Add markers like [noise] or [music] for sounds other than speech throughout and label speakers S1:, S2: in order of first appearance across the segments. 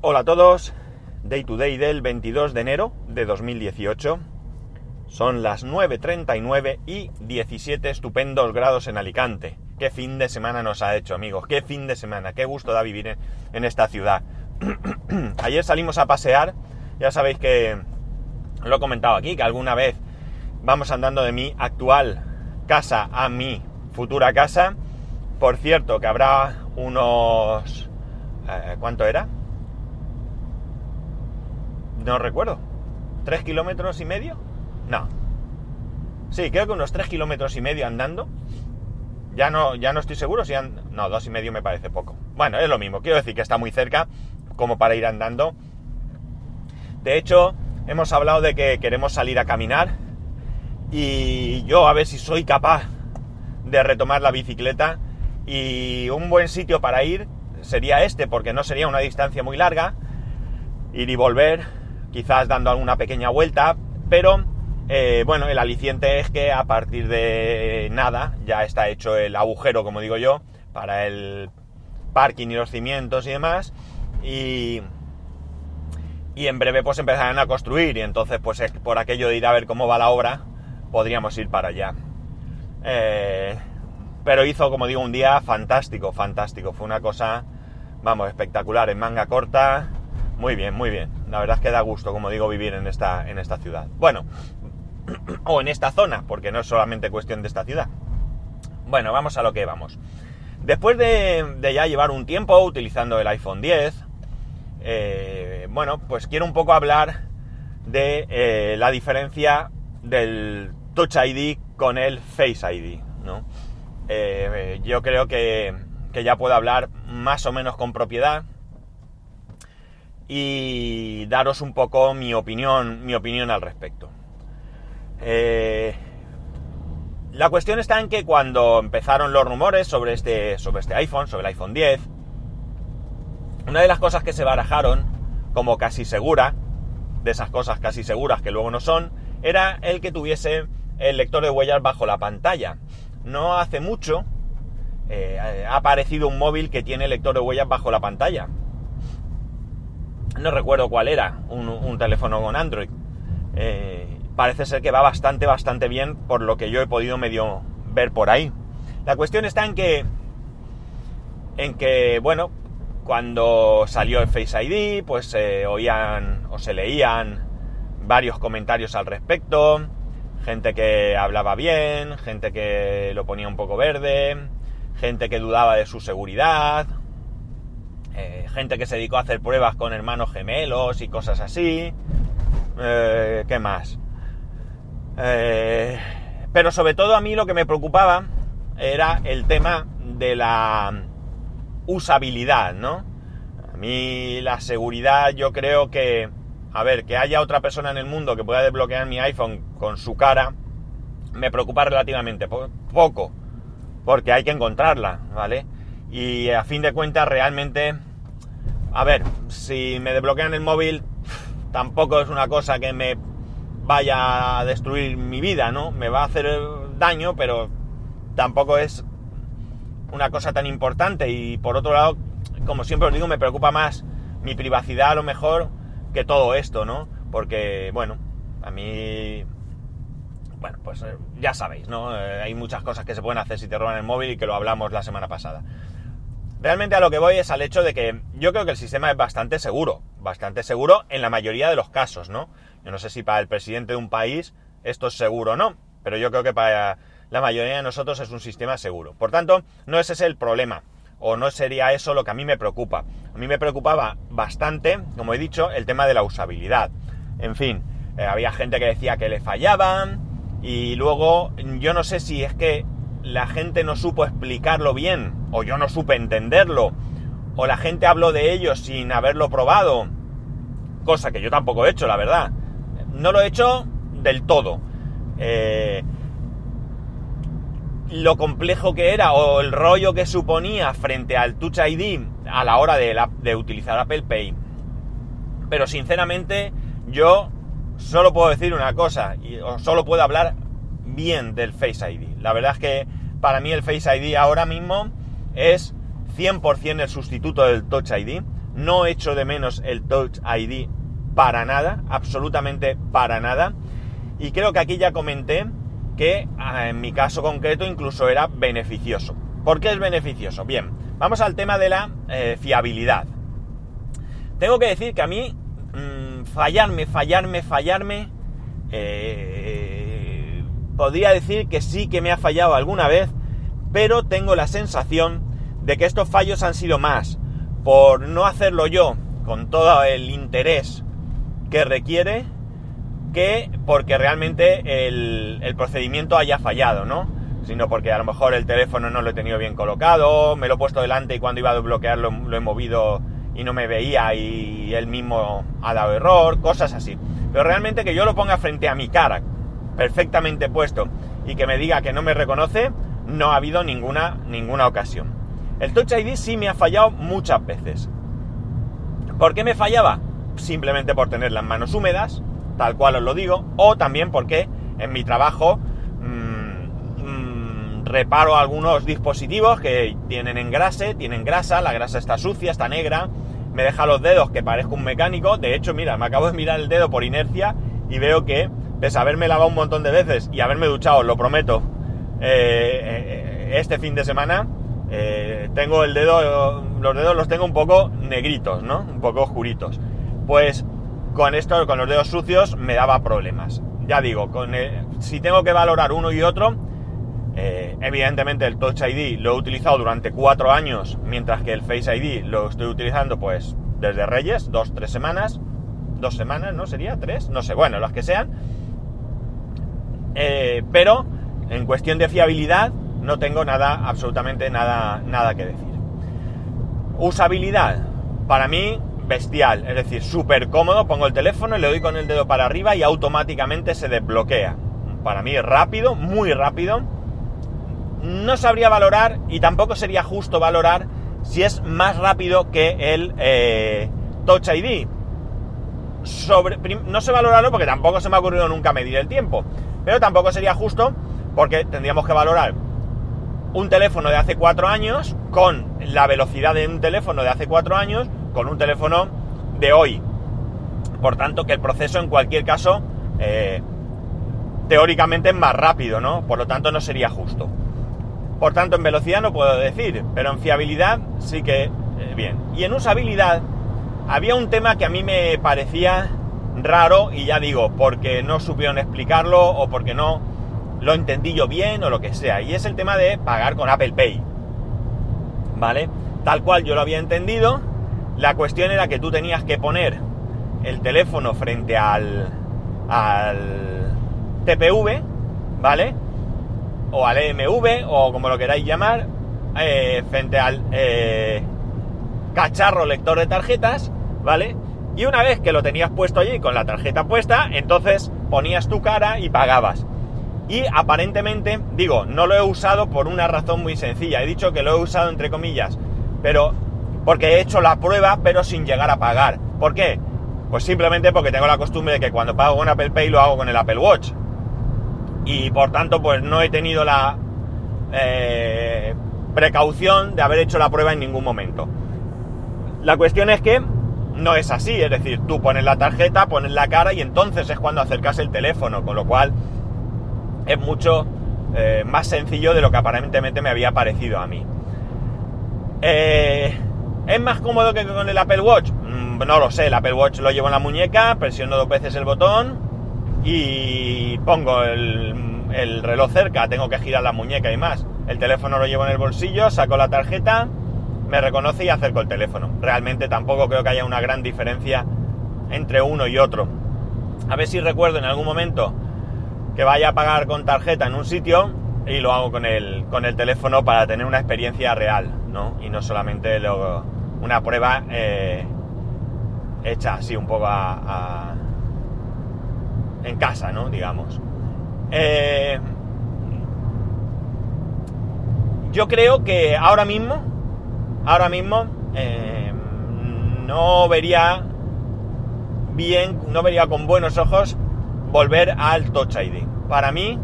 S1: Hola a todos, Day to Day del 22 de enero de 2018. Son las 9.39 y 17 estupendos grados en Alicante. Qué fin de semana nos ha hecho, amigos. Qué fin de semana. Qué gusto da vivir en, esta ciudad. [clears throat] Ayer salimos a pasear. Ya sabéis que lo he comentado aquí, que alguna vez vamos andando de mi actual casa a mi futura casa. Por cierto, que habrá unos... eh, ¿Cuánto era? No recuerdo. ¿Tres kilómetros y medio? No. Sí, creo que unos tres kilómetros y medio andando. Ya no, ya no estoy seguro si han... No, dos y medio me parece poco. Bueno, es lo mismo. Quiero decir que está muy cerca como para ir andando. De hecho, hemos hablado de que queremos salir a caminar. Y yo a ver si soy capaz de retomar la bicicleta. Y un buen sitio para ir sería este, porque no sería una distancia muy larga. Ir y volver, quizás dando alguna pequeña vuelta, pero eh, bueno, el aliciente es que a partir de nada ya está hecho el agujero, como digo yo, para el parking y los cimientos y demás. Y, y en breve pues empezarán a construir y entonces pues es por aquello de ir a ver cómo va la obra, podríamos ir para allá. Eh, pero hizo, como digo, un día fantástico, fantástico. Fue una cosa, vamos, espectacular, en manga corta. Muy bien, muy bien. La verdad es que da gusto, como digo, vivir en esta, en esta ciudad. Bueno, [clears throat] o en esta zona, porque no es solamente cuestión de esta ciudad. Bueno, vamos a lo que vamos. Después de, ya llevar un tiempo utilizando el iPhone 10, eh, bueno, pues quiero un poco hablar de eh, la diferencia del Touch ID con el Face ID, ¿no? Eh, yo creo que, que ya puedo hablar más o menos con propiedad y daros un poco mi opinión, mi opinión al respecto. Eh, la cuestión está en que cuando empezaron los rumores sobre este, sobre este iPhone, sobre el iPhone 10, una de las cosas que se barajaron como casi segura, de esas cosas casi seguras que luego no son, era el que tuviese el lector de huellas bajo la pantalla. No hace mucho eh, ha aparecido un móvil que tiene lector de huellas bajo la pantalla no recuerdo cuál era, un, teléfono con Android. Eh, parece ser que va bastante, bastante bien por lo que yo he podido medio ver por ahí. La cuestión está en que, en que, bueno, cuando salió el Face ID, pues se oían o se leían varios comentarios al respecto, gente que hablaba bien, gente que lo ponía un poco verde, gente que dudaba de su seguridad, eh, gente que se dedicó a hacer pruebas con hermanos gemelos y cosas así. Eh, ¿Qué más? Eh, pero sobre todo a mí lo que me preocupaba era el tema de la usabilidad, ¿no? A mí la seguridad yo creo que, a ver, que haya otra persona en el mundo que pueda desbloquear mi iPhone con su cara, me preocupa relativamente poco, porque hay que encontrarla, ¿vale? Y a fin de cuentas realmente a ver, si me desbloquean el móvil, tampoco es una cosa que me vaya a destruir mi vida, ¿no? Me va a hacer daño, pero tampoco es una cosa tan importante. Y por otro lado, como siempre os digo, me preocupa más mi privacidad a lo mejor que todo esto, ¿no? Porque, bueno, a mí... Bueno, pues ya sabéis, ¿no? Hay muchas cosas que se pueden hacer si te roban el móvil y que lo hablamos la semana pasada. Realmente a lo que voy es al hecho de que yo creo que el sistema es bastante seguro, bastante seguro en la mayoría de los casos, ¿no? Yo no sé si para el presidente de un país esto es seguro o no, pero yo creo que para la mayoría de nosotros es un sistema seguro. Por tanto, no ese es el problema, o no sería eso lo que a mí me preocupa. A mí me preocupaba bastante, como he dicho, el tema de la usabilidad. En fin, eh, había gente que decía que le fallaban, y luego yo no sé si es que la gente no supo explicarlo bien, o yo no supe entenderlo, o la gente habló de ello sin haberlo probado, cosa que yo tampoco he hecho, la verdad. No lo he hecho del todo. Eh, lo complejo que era o el rollo que suponía frente al Touch ID a la hora de, la, utilizar Apple Pay. Pero sinceramente yo solo puedo decir una cosa, y, o solo puedo hablar bien del Face ID. La verdad es que para mí el Face ID ahora mismo es 100% el sustituto del Touch ID. no echo de menos el Touch ID para nada, absolutamente para nada. Y creo que aquí ya comenté que ah, en mi caso concreto incluso era beneficioso. ¿Por qué es beneficioso? Bien, vamos al tema de la eh, fiabilidad. Tengo que decir que a mí mmm, fallarme, fallarme, fallarme, eh, podría decir que sí que me ha fallado alguna vez, pero tengo la sensación de que estos fallos han sido más por no hacerlo yo con todo el interés que requiere que porque realmente el, procedimiento haya fallado, ¿no? Sino porque a lo mejor el teléfono no lo he tenido bien colocado, me lo he puesto delante y cuando iba a desbloquearlo lo he movido y no me veía y él mismo ha dado error, cosas así. Pero realmente que yo lo ponga frente a mi cara, perfectamente puesto, y que me diga que no me reconoce, no ha habido ninguna, ninguna ocasión. El Touch ID sí me ha fallado muchas veces. ¿Por qué me fallaba? Simplemente por tener las manos húmedas, tal cual os lo digo, o también porque en mi trabajo mmm, mmm, reparo algunos dispositivos que tienen engrase, tienen grasa, la grasa está sucia, está negra, me deja los dedos que parezco un mecánico, de hecho, mira, me acabo de mirar el dedo por inercia y veo que, pese haberme lavado un montón de veces y haberme duchado, lo prometo, eh, eh, este fin de semana, eh, tengo el dedo, los dedos los tengo un poco negritos, ¿no? Un poco oscuritos. Pues con esto, con los dedos sucios, me daba problemas. Ya digo, con si tengo que valorar uno y otro, evidentemente el Touch ID lo he utilizado durante cuatro años, mientras que el Face ID lo estoy utilizando pues desde Reyes, dos, tres semanas, dos semanas, ¿no? Sería tres, no sé, bueno, las que sean. Eh, pero en cuestión de fiabilidad, no tengo nada, absolutamente nada, nada que decir. Usabilidad, para mí, bestial, es decir, súper cómodo, pongo el teléfono, le doy con el dedo para arriba y automáticamente se desbloquea. Para mí rápido, muy rápido. No sabría valorar y tampoco sería justo valorar si es más rápido que el eh, Touch ID. Sobre, no sé valorarlo porque tampoco se me ha ocurrido nunca medir el tiempo, pero tampoco sería justo porque tendríamos que valorar un teléfono de hace cuatro años con la velocidad de un teléfono de hace cuatro años con un teléfono de hoy. Por tanto, que el proceso en cualquier caso eh, teóricamente es más rápido, ¿no? Por lo tanto, no sería justo. Por tanto, en velocidad no puedo decir, pero en fiabilidad sí que eh, bien. Y en usabilidad había un tema que a mí me parecía raro y ya digo, porque no supieron explicarlo o porque no lo entendí yo bien o lo que sea. Y es el tema de pagar con Apple Pay. ¿Vale? Tal cual yo lo había entendido. La cuestión era que tú tenías que poner el teléfono frente al, al TPV, ¿vale? O al EMV, o como lo queráis llamar, eh, frente al eh, cacharro lector de tarjetas, ¿vale? Y una vez que lo tenías puesto allí con la tarjeta puesta, entonces ponías tu cara y pagabas. Y aparentemente, digo, no lo he usado por una razón muy sencilla. He dicho que lo he usado entre comillas, pero porque he hecho la prueba, pero sin llegar a pagar. ¿Por qué? Pues simplemente porque tengo la costumbre de que cuando pago con Apple Pay lo hago con el Apple Watch. Y por tanto, pues no he tenido la eh, precaución de haber hecho la prueba en ningún momento. La cuestión es que no es así, es decir, tú pones la tarjeta, pones la cara y entonces es cuando acercas el teléfono, con lo cual es mucho eh, más sencillo de lo que aparentemente me había parecido a mí. Eh, ¿Es más cómodo que con el Apple Watch? Mm, no lo sé, el Apple Watch lo llevo en la muñeca, presiono dos veces el botón y pongo el, el reloj cerca, tengo que girar la muñeca y más. El teléfono lo llevo en el bolsillo, saco la tarjeta, me reconoce y acerco el teléfono. Realmente tampoco creo que haya una gran diferencia entre uno y otro. A ver si recuerdo en algún momento que vaya a pagar con tarjeta en un sitio y lo hago con el, con el teléfono para tener una experiencia real, ¿no? Y no solamente una prueba eh, hecha así un poco a, a, en casa, ¿no? Digamos. Eh, yo creo que ahora mismo, ahora mismo, eh, no vería bien, no vería con buenos ojos volver al Touch ID. Para mí,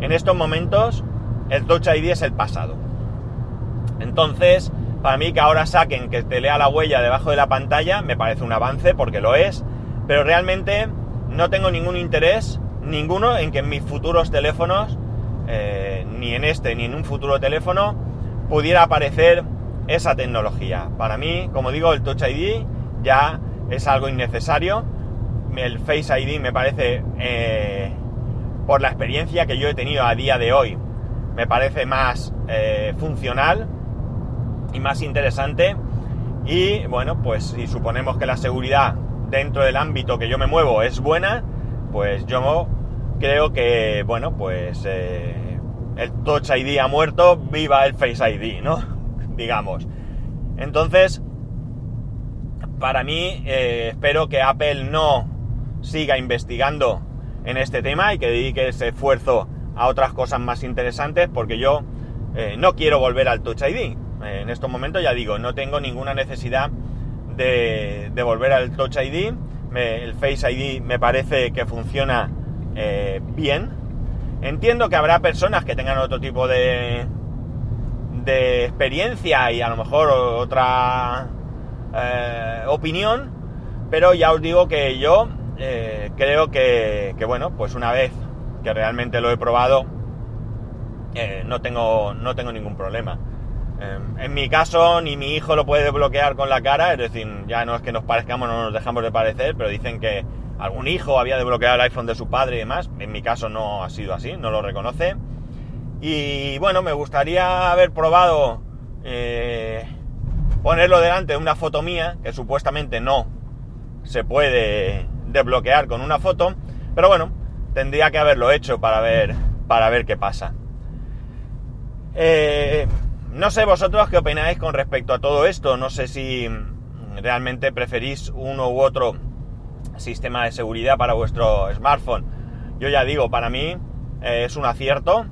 S1: en estos momentos, el Touch ID es el pasado. Entonces, Para mí que ahora saquen que te lea la huella debajo de la pantalla me parece un avance porque lo es, pero realmente no tengo ningún interés, ninguno, en que en mis futuros teléfonos, eh, ni en este ni en un futuro teléfono, pudiera aparecer esa tecnología. Para mí, como digo, el Touch ID ya es algo innecesario. El Face ID me parece, eh, por la experiencia que yo he tenido a día de hoy, me parece más eh, funcional y más interesante. Y bueno, pues si suponemos que la seguridad dentro del ámbito que yo me muevo es buena, pues yo creo que, bueno, pues eh, el Touch ID ha muerto, viva el Face ID, ¿no? Digamos. Entonces, para mí, eh, espero que Apple no siga investigando en este tema y que dedique ese esfuerzo a otras cosas más interesantes, porque yo eh, no quiero volver al Touch ID. en estos momentos ya digo, no tengo ninguna necesidad de, volver al Touch ID. el Face ID me parece que funciona eh, bien. Entiendo que habrá personas que tengan otro tipo de, de experiencia y a lo mejor otra eh, opinión, pero ya os digo que yo eh, creo que, bueno, pues una vez que realmente lo he probado, no, tengo, no tengo ningún problema. Em, en mi caso, ni mi hijo lo puede desbloquear con la cara, es decir, ya no es que nos parezcamos, no nos dejamos de parecer, pero dicen que algún hijo había desbloqueado el iPhone de su padre y demás. En mi caso no ha sido así, no lo reconoce. Y bueno, me gustaría haber probado eh, ponerlo delante de una foto mía, que supuestamente no se puede desbloquear con una foto, pero bueno, tendría que haberlo hecho para ver, para ver qué pasa. Eh, no sé vosotros qué opináis con respecto a todo esto. No sé si realmente preferís uno u otro sistema de seguridad para vuestro smartphone. Yo ya digo, para mí eh, es un acierto.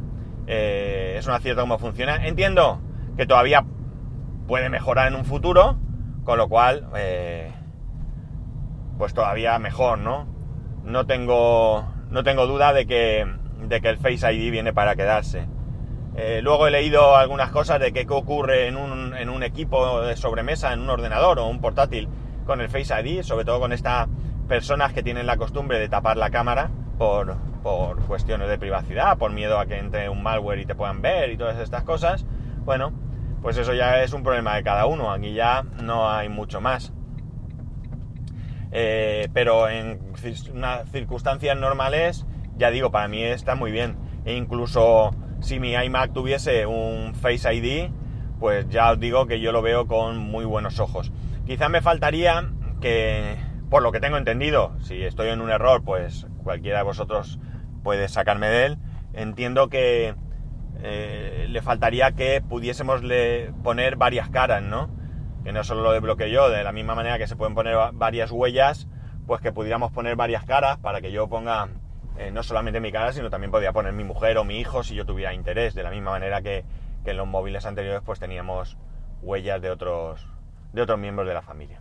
S1: Eh, es un acierto cómo funciona. Entiendo que todavía puede mejorar en un futuro, con lo cual, eh, pues todavía mejor, ¿no? No tengo, no tengo duda de que, de que el Face ID viene para quedarse. Eh, luego he leído algunas cosas de qué ocurre en un, en un, equipo de sobremesa, en un ordenador o un portátil con el Face ID, sobre todo con estas personas que tienen la costumbre de tapar la cámara por, por cuestiones de privacidad, por miedo a que entre un malware y te puedan ver y todas estas cosas. Bueno, pues eso ya es un problema de cada uno, aquí ya no hay mucho más. Eh, pero en circunstancias normales, ya digo, para mí está muy bien. E incluso si mi iMac tuviese un Face ID, pues ya os digo que yo lo veo con muy buenos ojos. Quizá me faltaría que, por lo que tengo entendido, si estoy en un error, pues cualquiera de vosotros puede sacarme de él. Entiendo que eh, le faltaría que pudiésemos poner varias caras, ¿no? Que no solo lo desbloqueo yo, de la misma manera que se pueden poner varias huellas, pues que pudiéramos poner varias caras para que yo ponga eh, no solamente mi cara, sino también podría poner mi mujer o mi hijo si yo tuviera interés, de la misma manera que, en los móviles anteriores pues teníamos huellas de otros, de otros miembros de la familia.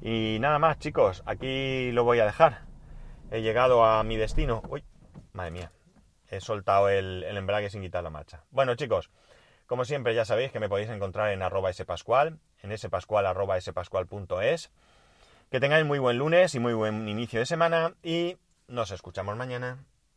S1: Y nada más, chicos, aquí lo voy a dejar. He llegado a mi destino. Uy, madre mía, he soltado el, embrague sin quitar la marcha. Bueno, chicos, como siempre ya sabéis que me podéis encontrar en arroba spascual, en spascual arroba spascual.es. Que tengáis muy buen lunes y muy buen inicio de semana y nos escuchamos mañana.